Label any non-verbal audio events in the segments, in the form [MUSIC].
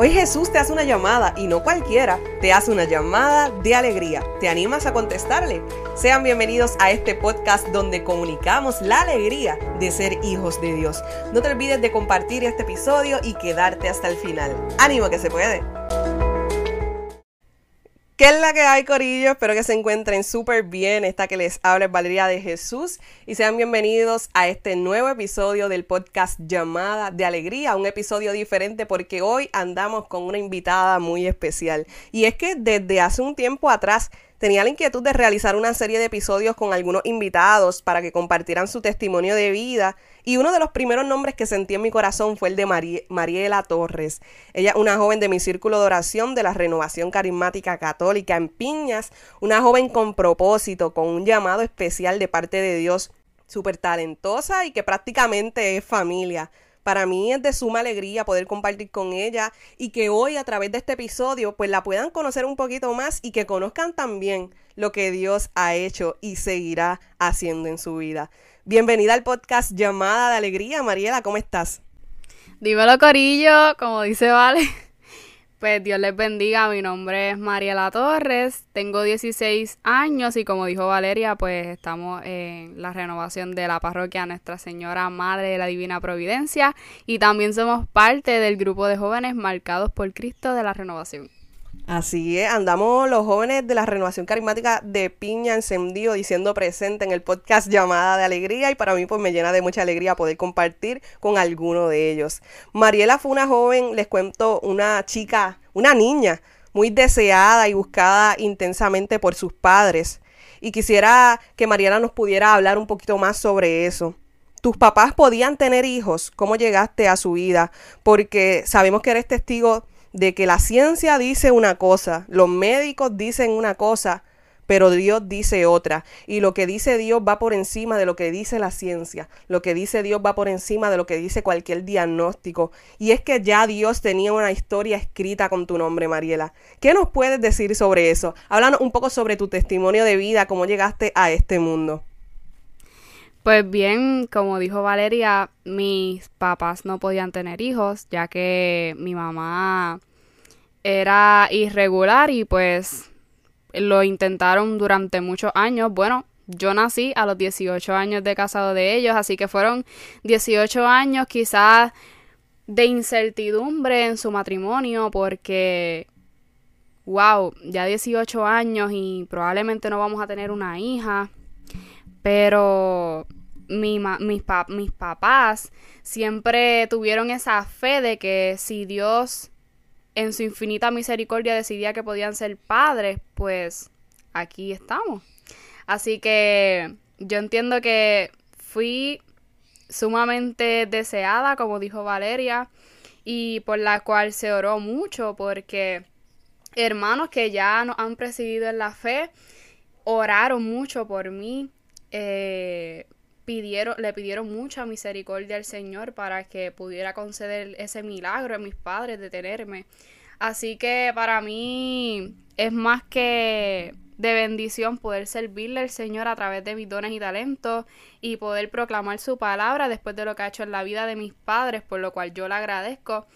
Hoy Jesús te hace una llamada y no cualquiera, te hace una llamada de alegría. ¿Te animas a contestarle? Sean bienvenidos a este podcast donde comunicamos la alegría de ser hijos de Dios. No te olvides de compartir este episodio y quedarte hasta el final. ¡Ánimo que se puede! ¿Qué es la que hay, Corillo? Espero que se encuentren súper bien. Esta que les habla es Valeria de Jesús y sean bienvenidos a este nuevo episodio del podcast Llamada de Alegría. Un episodio diferente porque hoy andamos con una invitada muy especial. Y es que desde hace un tiempo atrás tenía la inquietud de realizar una serie de episodios con algunos invitados para que compartieran su testimonio de vida y uno de los primeros nombres que sentí en mi corazón fue el de Mariela Torres. Ella una joven de mi círculo de oración de la Renovación Carismática Católica en Piñas, una joven con propósito, con un llamado especial de parte de Dios, súper talentosa y que prácticamente es familia. Para mí es de suma alegría poder compartir con ella y que hoy a través de este episodio pues la puedan conocer un poquito más y que conozcan también lo que Dios ha hecho y seguirá haciendo en su vida. Bienvenida al podcast Llamada de Alegría. Mariela, ¿cómo estás? Dímelo, Corillo, como dice Vale. [LAUGHS] Pues Dios les bendiga, mi nombre es Mariela Torres, tengo 16 años y como dijo Valeria, pues estamos en la renovación de la parroquia Nuestra Señora Madre de la Divina Providencia y también somos parte del grupo de jóvenes marcados por Cristo de la renovación. Así es, andamos los jóvenes de la renovación carismática de Piña Encendido diciendo presente en el podcast Llamada de Alegría y para mí pues me llena de mucha alegría poder compartir con alguno de ellos. Mariela fue una joven, les cuento, una chica, una niña muy deseada y buscada intensamente por sus padres y quisiera que Mariela nos pudiera hablar un poquito más sobre eso. ¿Tus papás podían tener hijos? ¿Cómo llegaste a su vida? Porque sabemos que eres testigo de que la ciencia dice una cosa, los médicos dicen una cosa, pero Dios dice otra. Y lo que dice Dios va por encima de lo que dice la ciencia. Lo que dice Dios va por encima de lo que dice cualquier diagnóstico. Y es que ya Dios tenía una historia escrita con tu nombre, Mariela. ¿Qué nos puedes decir sobre eso? Háblanos un poco sobre tu testimonio de vida, cómo llegaste a este mundo. Pues bien, como dijo Valeria, mis papás no podían tener hijos, ya que mi mamá era irregular y pues lo intentaron durante muchos años. Bueno, yo nací a los 18 años de casado de ellos, así que fueron 18 años quizás de incertidumbre en su matrimonio porque, wow, ya 18 años y probablemente no vamos a tener una hija, pero mi, mis, mis papás siempre tuvieron esa fe de que si Dios en su infinita misericordia decidía que podían ser padres, pues aquí estamos. Así que yo entiendo que fui sumamente deseada, como dijo Valeria, y por la cual se oró mucho, porque hermanos que ya nos han presidido en la fe oraron mucho por mí. Eh, pidieron, le pidieron mucha misericordia al Señor para que pudiera conceder ese milagro a mis padres de tenerme. Así que para mí es más que de bendición poder servirle al Señor a través de mis dones y talentos y poder proclamar su palabra después de lo que ha hecho en la vida de mis padres, por lo cual yo le agradezco,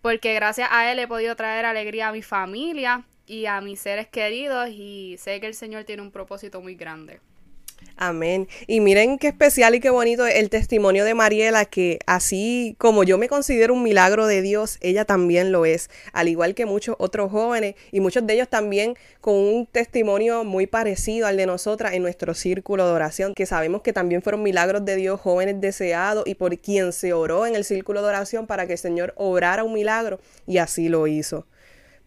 porque gracias a Él he podido traer alegría a mi familia y a mis seres queridos y sé que el Señor tiene un propósito muy grande. Amén. Y miren qué especial y qué bonito el testimonio de Mariela, que así como yo me considero un milagro de Dios, ella también lo es, al igual que muchos otros jóvenes y muchos de ellos también con un testimonio muy parecido al de nosotras en nuestro círculo de oración, que sabemos que también fueron milagros de Dios, jóvenes deseados y por quien se oró en el círculo de oración para que el Señor obrara un milagro y así lo hizo.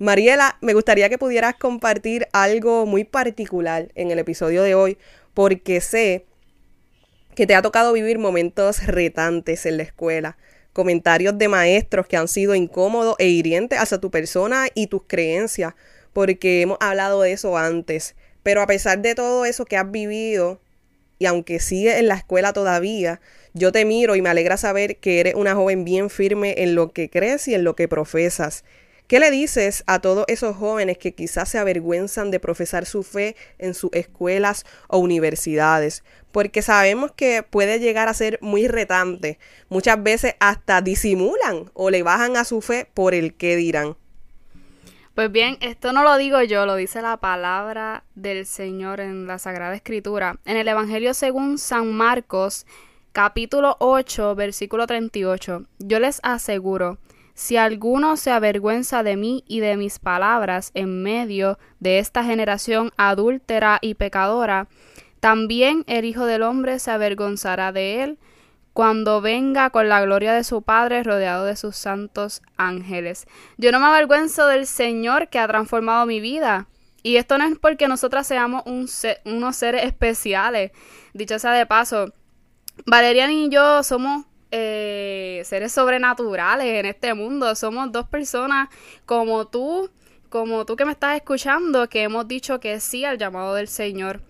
Mariela, me gustaría que pudieras compartir algo muy particular en el episodio de hoy, porque sé que te ha tocado vivir momentos retantes en la escuela, comentarios de maestros que han sido incómodos e hirientes hacia tu persona y tus creencias, porque hemos hablado de eso antes. Pero a pesar de todo eso que has vivido, y aunque sigues en la escuela todavía, yo te miro y me alegra saber que eres una joven bien firme en lo que crees y en lo que profesas. ¿Qué le dices a todos esos jóvenes que quizás se avergüenzan de profesar su fe en sus escuelas o universidades? Porque sabemos que puede llegar a ser muy retante. Muchas veces hasta disimulan o le bajan a su fe por el que dirán. Pues bien, esto no lo digo yo, lo dice la palabra del Señor en la Sagrada Escritura. En el Evangelio según San Marcos, capítulo 8, versículo 38. Yo les aseguro, si alguno se avergüenza de mí y de mis palabras en medio de esta generación adúltera y pecadora, también el Hijo del Hombre se avergonzará de él cuando venga con la gloria de su Padre rodeado de sus santos ángeles. Yo no me avergüenzo del Señor que ha transformado mi vida. Y esto no es porque nosotras seamos unos seres especiales. Dicho sea de paso, Valerian y yo somos eh, seres sobrenaturales en este mundo. Somos dos personas como tú, como tú que me estás escuchando, que hemos dicho que sí al llamado del Señor.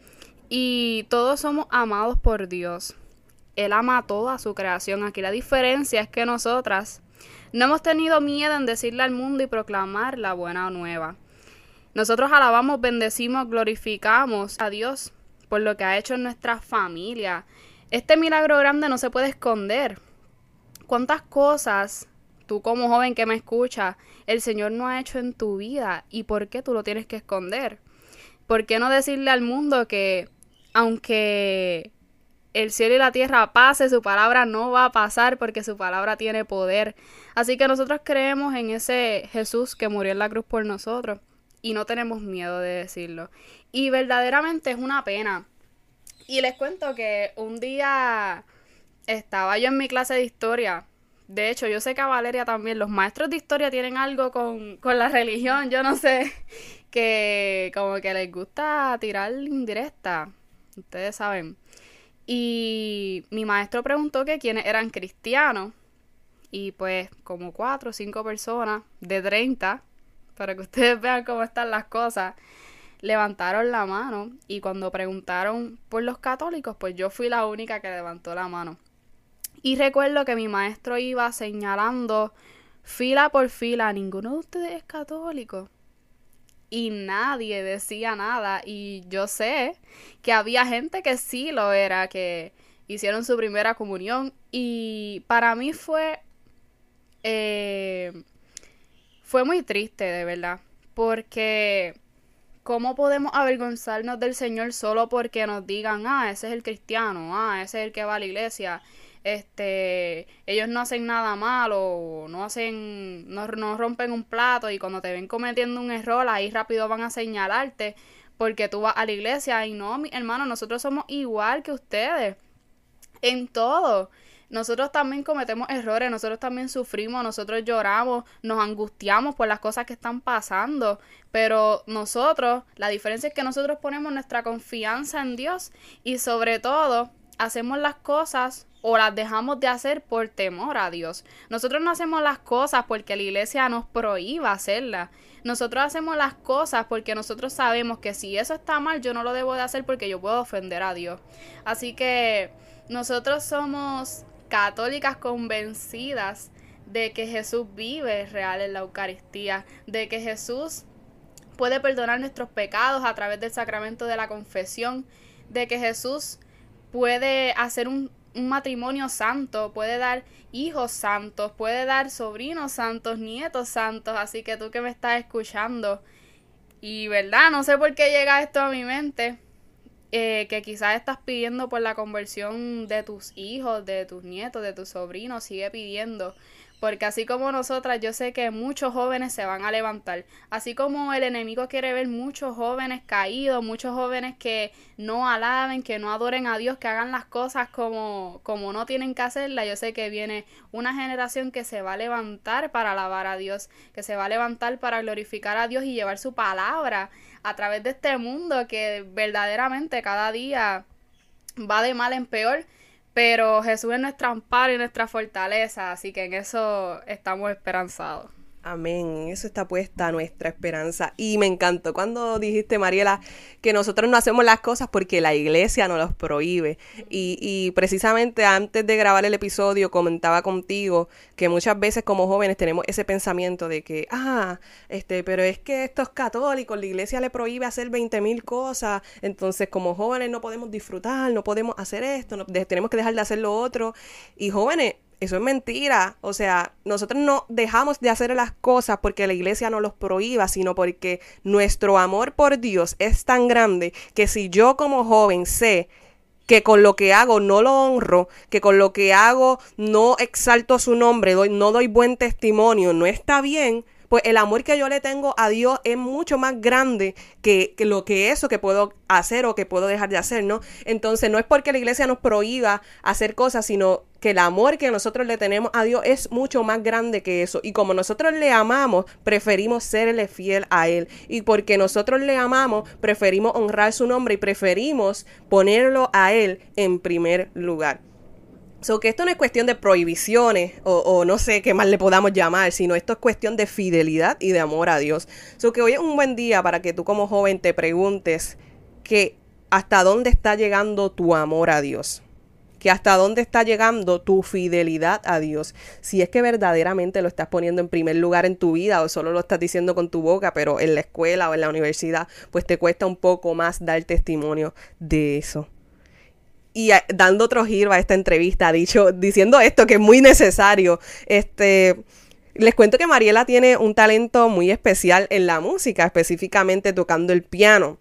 Y todos somos amados por Dios. Él ama toda su creación. Aquí la diferencia es que nosotras no hemos tenido miedo en decirle al mundo y proclamar la buena nueva. Nosotros alabamos, bendecimos, glorificamos a Dios por lo que ha hecho en nuestra familia. Este milagro grande no se puede esconder. ¿Cuántas cosas tú como joven que me escucha, el Señor no ha hecho en tu vida y por qué tú lo tienes que esconder? ¿Por qué no decirle al mundo que aunque el cielo y la tierra pase, su palabra no va a pasar porque su palabra tiene poder. Así que nosotros creemos en ese Jesús que murió en la cruz por nosotros y no tenemos miedo de decirlo. Y verdaderamente es una pena. Y les cuento que un día estaba yo en mi clase de historia. De hecho, yo sé que a Valeria también, los maestros de historia tienen algo con, con la religión, yo no sé, [LAUGHS] que como que les gusta tirar indirecta. Ustedes saben. Y mi maestro preguntó que quiénes eran cristianos. Y pues como cuatro o cinco personas de 30, para que [LAUGHS] ustedes vean cómo están las cosas, levantaron la mano. Y cuando preguntaron por los católicos, pues yo fui la única que levantó la mano. Y recuerdo que mi maestro iba señalando fila por fila, ninguno de ustedes es católico y nadie decía nada. Y yo sé que había gente que sí lo era, que hicieron su primera comunión. Y para mí fue. Eh, fue muy triste, de verdad. Porque. ¿Cómo podemos avergonzarnos del Señor solo porque nos digan, ah, ese es el cristiano, ah, ese es el que va a la iglesia? Este, ellos no hacen nada malo, no hacen, no, no rompen un plato y cuando te ven cometiendo un error ahí rápido van a señalarte porque tú vas a la iglesia y no, mi hermano, nosotros somos igual que ustedes en todo. Nosotros también cometemos errores, nosotros también sufrimos, nosotros lloramos, nos angustiamos por las cosas que están pasando, pero nosotros, la diferencia es que nosotros ponemos nuestra confianza en Dios y sobre todo hacemos las cosas o las dejamos de hacer por temor a Dios. Nosotros no hacemos las cosas porque la iglesia nos prohíba hacerlas. Nosotros hacemos las cosas porque nosotros sabemos que si eso está mal, yo no lo debo de hacer porque yo puedo ofender a Dios. Así que nosotros somos católicas convencidas de que Jesús vive real en la Eucaristía, de que Jesús puede perdonar nuestros pecados a través del sacramento de la confesión, de que Jesús puede hacer un, matrimonio santo, puede dar hijos santos, puede dar sobrinos santos, nietos santos, así que tú que me estás escuchando, y verdad, no sé por qué llega esto a mi mente, eh, que quizás estás pidiendo por la conversión de tus hijos, de tus nietos, de tus sobrinos, sigue pidiendo, porque así como nosotras, yo sé que muchos jóvenes se van a levantar. Así como el enemigo quiere ver muchos jóvenes caídos, muchos jóvenes que no alaben, que no adoren a Dios, que hagan las cosas como, como no tienen que hacerlas. Yo sé que viene una generación que se va a levantar para alabar a Dios, que se va a levantar para glorificar a Dios y llevar su palabra a través de este mundo que verdaderamente cada día va de mal en peor pero Jesús es nuestro amparo y nuestra fortaleza, así que en eso estamos esperanzados. Amén, eso está puesta nuestra esperanza. Y me encantó cuando dijiste, Mariela, que nosotros no hacemos las cosas porque la iglesia nos los prohíbe. Y, y, precisamente antes de grabar el episodio comentaba contigo que muchas veces como jóvenes tenemos ese pensamiento de que, ah, este, pero es que estos católicos, la iglesia le prohíbe hacer 20 mil cosas, entonces como jóvenes no podemos disfrutar, no podemos hacer esto, tenemos que dejar de hacer lo otro. Y jóvenes, Eso es mentira. O sea, nosotros no dejamos de hacer las cosas porque la iglesia nos los prohíba, sino porque nuestro amor por Dios es tan grande que si yo como joven sé que con lo que hago no lo honro, que con lo que hago no exalto su nombre, doy, no doy buen testimonio, no está bien, pues el amor que yo le tengo a Dios es mucho más grande que, lo que eso que puedo hacer o que puedo dejar de hacer, ¿no? Entonces no es porque la iglesia nos prohíba hacer cosas, sino que el amor que nosotros le tenemos a Dios es mucho más grande que eso. Y como nosotros le amamos, preferimos serle fiel a Él. Y porque nosotros le amamos, preferimos honrar su nombre y preferimos ponerlo a Él en primer lugar. So que esto no es cuestión de prohibiciones o, no sé qué más le podamos llamar, sino esto es cuestión de fidelidad y de amor a Dios. So que hoy es un buen día para que tú como joven te preguntes que hasta dónde está llegando tu amor a Dios. Que hasta dónde está llegando tu fidelidad a Dios. Si es que verdaderamente lo estás poniendo en primer lugar en tu vida o solo lo estás diciendo con tu boca, pero en la escuela o en la universidad, pues te cuesta un poco más dar testimonio de eso y dando otro giro a esta entrevista, dicho, diciendo esto que es muy necesario. Este, les cuento que Mariela tiene un talento muy especial en la música, específicamente tocando el piano.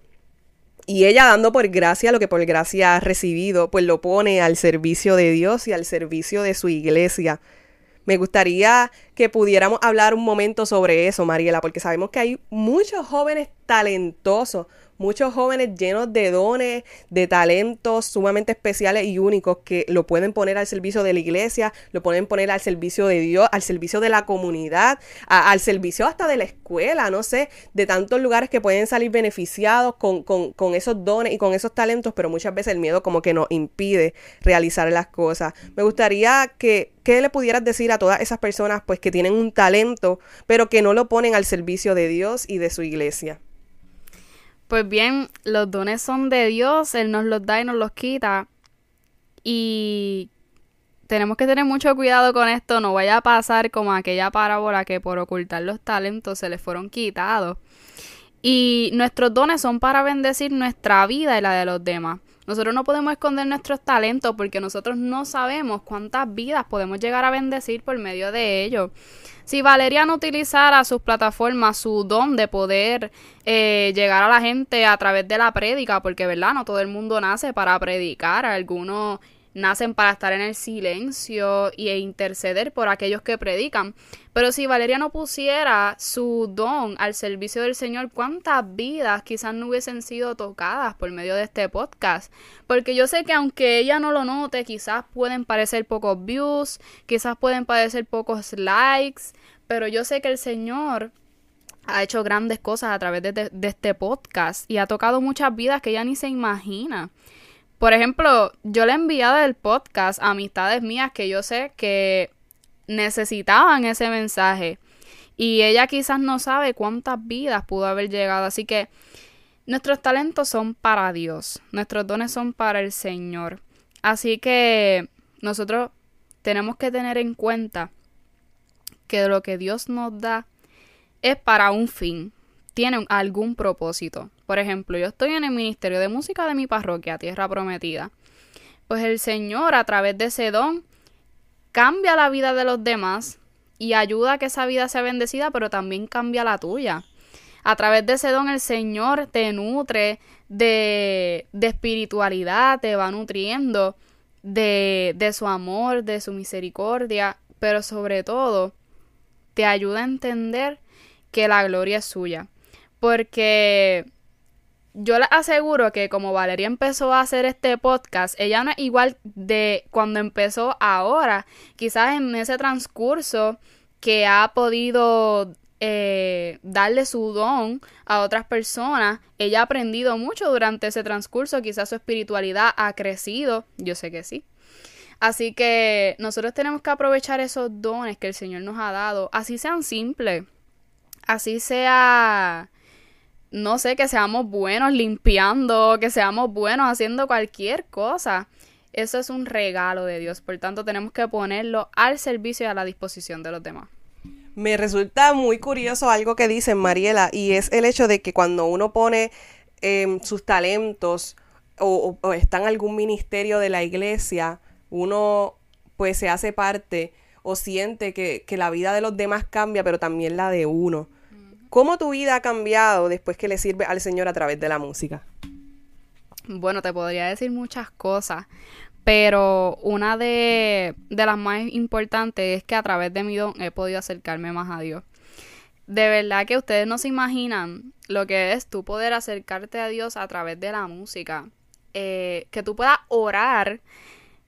Y ella dando por gracia lo que por gracia ha recibido, pues lo pone al servicio de Dios y al servicio de su iglesia. Me gustaría que pudiéramos hablar un momento sobre eso, Mariela, porque sabemos que hay muchos jóvenes talentosos, muchos jóvenes llenos de dones, de talentos sumamente especiales y únicos que lo pueden poner al servicio de la iglesia, lo pueden poner al servicio de Dios, al servicio de la comunidad, al servicio hasta de la escuela, no sé, de tantos lugares que pueden salir beneficiados con, con esos dones y con esos talentos, pero muchas veces el miedo como que nos impide realizar las cosas. Me gustaría que, ¿qué le pudieras decir a todas esas personas pues que tienen un talento, pero que no lo ponen al servicio de Dios y de su iglesia? Pues bien, los dones son de Dios, Él nos los da y nos los quita. Y tenemos que tener mucho cuidado con esto, no vaya a pasar como aquella parábola que por ocultar los talentos se les fueron quitados. Y nuestros dones son para bendecir nuestra vida y la de los demás. Nosotros no podemos esconder nuestros talentos porque nosotros no sabemos cuántas vidas podemos llegar a bendecir por medio de ellos. Si Valeria no utilizara sus plataformas, su don de poder eh, llegar a la gente a través de la prédica, porque verdad, no todo el mundo nace para predicar, algunos nacen para estar en el silencio e interceder por aquellos que predican. Pero si Valeria no pusiera su don al servicio del Señor, ¿cuántas vidas quizás no hubiesen sido tocadas por medio de este podcast? Porque yo sé que aunque ella no lo note, quizás pueden parecer pocos views, quizás pueden parecer pocos likes, pero yo sé que el Señor ha hecho grandes cosas a través de, de este podcast y ha tocado muchas vidas que ella ni se imagina. Por ejemplo, yo le he enviado el podcast a amistades mías que yo sé que necesitaban ese mensaje. Y ella quizás no sabe cuántas vidas pudo haber llegado. Así que nuestros talentos son para Dios. Nuestros dones son para el Señor. Así que nosotros tenemos que tener en cuenta que lo que Dios nos da es para un fin tienen algún propósito. Por ejemplo, yo estoy en el Ministerio de Música de mi parroquia, Tierra Prometida. Pues el Señor, a través de ese don, cambia la vida de los demás y ayuda a que esa vida sea bendecida, pero también cambia la tuya. A través de ese don el Señor te nutre de, de espiritualidad, te va nutriendo de, de su amor, de su misericordia, pero sobre todo te ayuda a entender que la gloria es suya. Porque yo le aseguro que como Valeria empezó a hacer este podcast, ella no es igual de cuando empezó ahora. Quizás en ese transcurso que ha podido eh, darle su don a otras personas, ella ha aprendido mucho durante ese transcurso, quizás su espiritualidad ha crecido, yo sé que sí. Así que nosotros tenemos que aprovechar esos dones que el Señor nos ha dado, así sean simples, así sea no sé, que seamos buenos limpiando, que seamos buenos haciendo cualquier cosa. Eso es un regalo de Dios, por tanto tenemos que ponerlo al servicio y a la disposición de los demás. Me resulta muy curioso algo que dicen Mariela y es el hecho de que cuando uno pone em, sus talentos o, está en algún ministerio de la iglesia, uno pues se hace parte o siente que, que la vida de los demás cambia, pero también la de uno. ¿Cómo tu vida ha cambiado después que le sirve al Señor a través de la música? Bueno, te podría decir muchas cosas, pero una de, de, las más importantes es que a través de mi don he podido acercarme más a Dios. De verdad que ustedes no se imaginan lo que es tú poder acercarte a Dios a través de la música. Eh, que tú puedas orar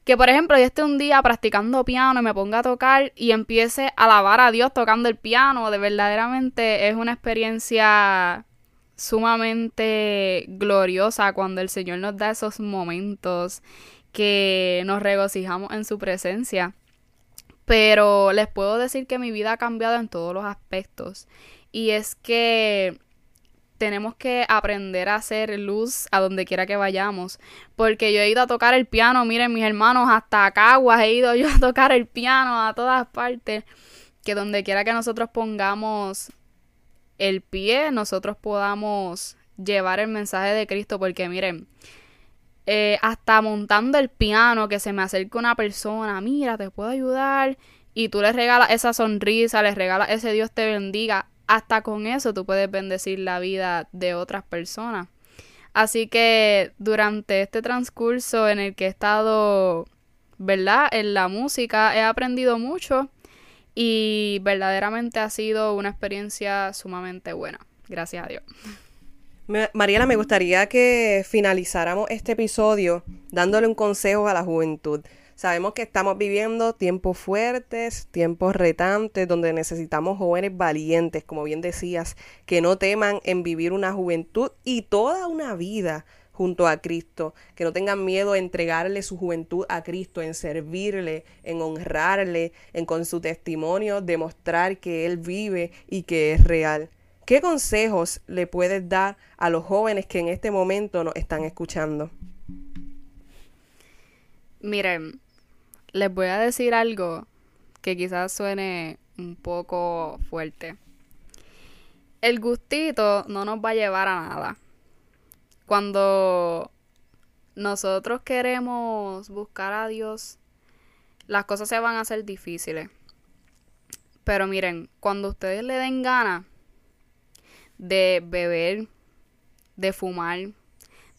que por ejemplo yo esté un día practicando piano y me ponga a tocar y empiece a alabar a Dios tocando el piano, de verdaderamente es una experiencia sumamente gloriosa cuando el Señor nos da esos momentos que nos regocijamos en su presencia. Pero les puedo decir que mi vida ha cambiado en todos los aspectos. Y es que tenemos que aprender a hacer luz a donde quiera que vayamos. Porque yo he ido a tocar el piano, miren mis hermanos, hasta Caguas he ido yo a tocar el piano a todas partes. Que donde quiera que nosotros pongamos el pie, nosotros podamos llevar el mensaje de Cristo. Porque miren, eh, hasta montando el piano, que se me acerque una persona, mira, te puedo ayudar. Y tú le regalas esa sonrisa, le regalas ese Dios te bendiga hasta con eso tú puedes bendecir la vida de otras personas. Así que durante este transcurso en el que he estado, ¿verdad? En la música he aprendido mucho y verdaderamente ha sido una experiencia sumamente buena. Gracias a Dios. Mariela, me gustaría que finalizáramos este episodio dándole un consejo a la juventud. Sabemos que estamos viviendo tiempos fuertes, tiempos retantes, donde necesitamos jóvenes valientes, como bien decías, que no teman en vivir una juventud y toda una vida junto a Cristo, que no tengan miedo a entregarle su juventud a Cristo, en servirle, en honrarle, en con su testimonio demostrar que Él vive y que es real. ¿Qué consejos le puedes dar a los jóvenes que en este momento nos están escuchando? Miren, les voy a decir algo que quizás suene un poco fuerte. El gustito no nos va a llevar a nada. Cuando nosotros queremos buscar a Dios, las cosas se van a hacer difíciles. Pero miren, cuando ustedes le den ganas de beber, de fumar,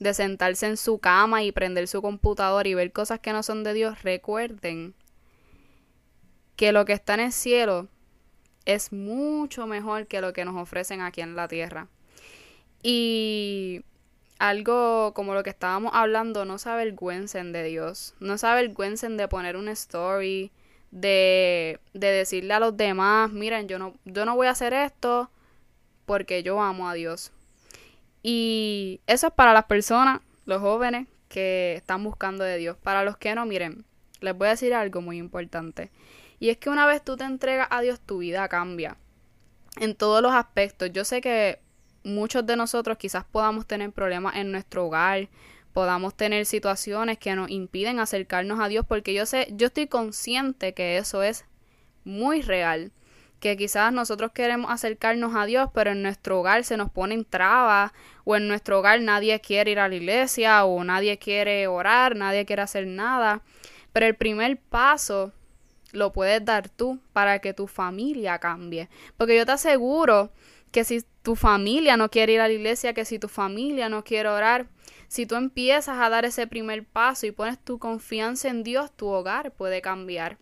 de sentarse en su cama y prender su computador y ver cosas que no son de Dios, recuerden que lo que está en el cielo es mucho mejor que lo que nos ofrecen aquí en la tierra. Y algo como lo que estábamos hablando, no se avergüencen de Dios, no se avergüencen de poner una story, de, de decirle a los demás, miren, yo no, yo no voy a hacer esto porque yo amo a Dios. Y eso es para las personas, los jóvenes que están buscando de Dios. Para los que no, miren, les voy a decir algo muy importante. Y es que una vez tú te entregas a Dios, tu vida cambia. En todos los aspectos. Yo sé que muchos de nosotros quizás podamos tener problemas en nuestro hogar, podamos tener situaciones que nos impiden acercarnos a Dios, porque yo sé, yo estoy consciente que eso es muy real que quizás nosotros queremos acercarnos a Dios, pero en nuestro hogar se nos ponen trabas, o en nuestro hogar nadie quiere ir a la iglesia, o nadie quiere orar, nadie quiere hacer nada. Pero el primer paso lo puedes dar tú para que tu familia cambie. Porque yo te aseguro que si tu familia no quiere ir a la iglesia, que si tu familia no quiere orar, si tú empiezas a dar ese primer paso y pones tu confianza en Dios, tu hogar puede cambiar.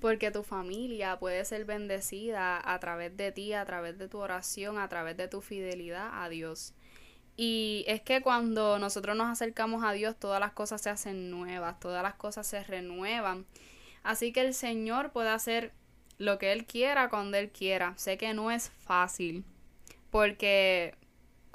Porque tu familia puede ser bendecida a través de ti, a través de tu oración, a través de tu fidelidad a Dios. Y es que cuando nosotros nos acercamos a Dios, todas las cosas se hacen nuevas, todas las cosas se renuevan. Así que el Señor puede hacer lo que Él quiera cuando Él quiera. Sé que no es fácil, porque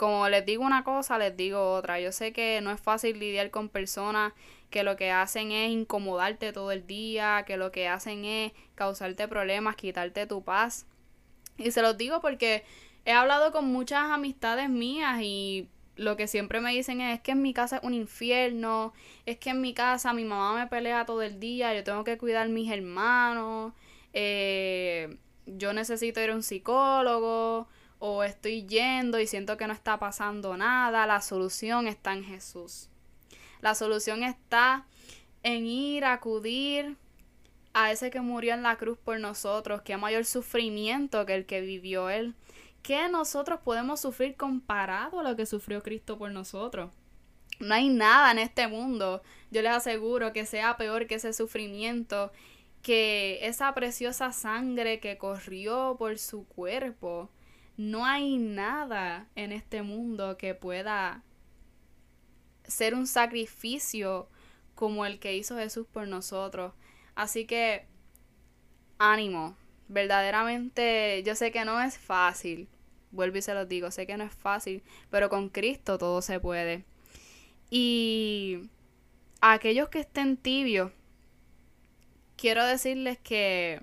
como les digo una cosa, les digo otra. Yo sé que no es fácil lidiar con personas que lo que hacen es incomodarte todo el día, que lo que hacen es causarte problemas, quitarte tu paz. Y se los digo porque he hablado con muchas amistades mías y lo que siempre me dicen es, que en mi casa es un infierno, es que en mi casa mi mamá me pelea todo el día, yo tengo que cuidar a mis hermanos, eh, yo necesito ir a un psicólogo o estoy yendo y siento que no está pasando nada, la solución está en Jesús. La solución está en ir a acudir a ese que murió en la cruz por nosotros, qué mayor sufrimiento que el que vivió él. ¿Qué nosotros podemos sufrir comparado a lo que sufrió Cristo por nosotros? No hay nada en este mundo, yo les aseguro, que sea peor que ese sufrimiento, que esa preciosa sangre que corrió por su cuerpo. No hay nada en este mundo que pueda ser un sacrificio como el que hizo Jesús por nosotros. Así que ánimo, verdaderamente yo sé que no es fácil, vuelvo y se los digo, sé que no es fácil, pero con Cristo todo se puede. Y a aquellos que estén tibios, quiero decirles que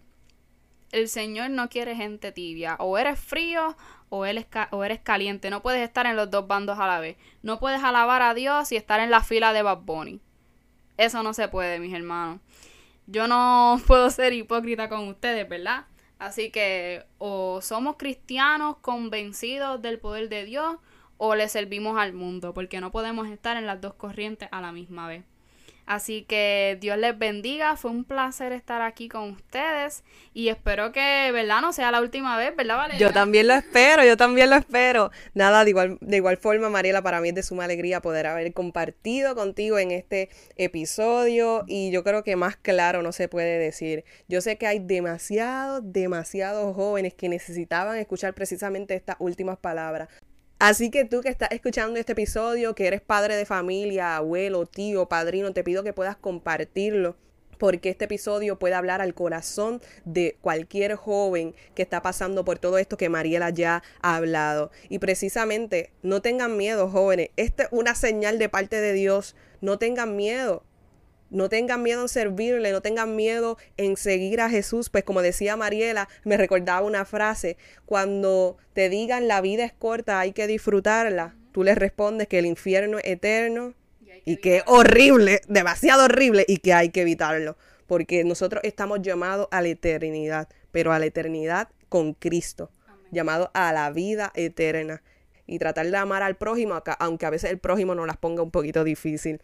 el Señor no quiere gente tibia. O eres frío o eres, o eres caliente. No puedes estar en los dos bandos a la vez. No puedes alabar a Dios y estar en la fila de Bad Bunny. Eso no se puede, mis hermanos. Yo no [LAUGHS] puedo ser hipócrita con ustedes, ¿verdad? Así que o somos cristianos convencidos del poder de Dios o le servimos al mundo, porque no podemos estar en las dos corrientes a la misma vez. Así que Dios les bendiga, fue un placer estar aquí con ustedes y espero que, ¿verdad? No sea la última vez, ¿verdad, Valeria? Yo también lo espero, yo también lo espero. Nada, de igual, de igual forma, Mariela, para mí es de suma alegría poder haber compartido contigo en este episodio y yo creo que más claro no se puede decir. Yo sé que hay demasiados, demasiados jóvenes que necesitaban escuchar precisamente estas últimas palabras. Así que tú que estás escuchando este episodio, que eres padre de familia, abuelo, tío, padrino, te pido que puedas compartirlo porque este episodio puede hablar al corazón de cualquier joven que está pasando por todo esto que Mariela ya ha hablado. Y precisamente, no tengan miedo, jóvenes. Esta es una señal de parte de Dios. No tengan miedo. No tengan miedo en servirle, no tengan miedo en seguir a Jesús, pues como decía Mariela, me recordaba una frase, cuando te digan la vida es corta, hay que disfrutarla, tú les respondes que el infierno es eterno y que es horrible, demasiado horrible y que hay que evitarlo, porque nosotros estamos llamados a la eternidad, pero a la eternidad con Cristo, llamados a la vida eterna. Y tratar de amar al prójimo, aunque a veces el prójimo nos las ponga un poquito difícil.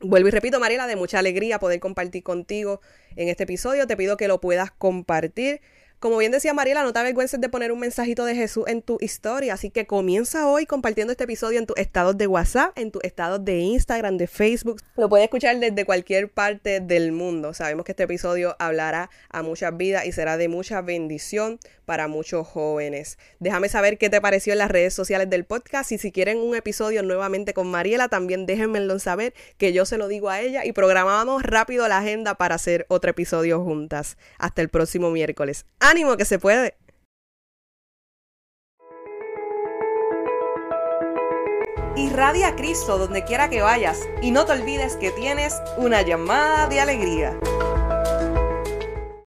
Vuelvo y repito, Mariela, de mucha alegría poder compartir contigo en este episodio. Te pido que lo puedas compartir. Como bien decía Mariela, no te avergüences de poner un mensajito de Jesús en tu historia. Así que comienza hoy compartiendo este episodio en tus estados de WhatsApp, en tus estados de Instagram, de Facebook. Lo puedes escuchar desde cualquier parte del mundo. Sabemos que este episodio hablará a muchas vidas y será de mucha bendición para muchos jóvenes. Déjame saber qué te pareció en las redes sociales del podcast y si quieren un episodio nuevamente con Mariela, también déjenmelo saber que yo se lo digo a ella y programamos rápido la agenda para hacer otro episodio juntas. Hasta el próximo miércoles. Ánimo que se puede. Irradia a Cristo donde quiera que vayas y no te olvides que tienes una llamada de alegría.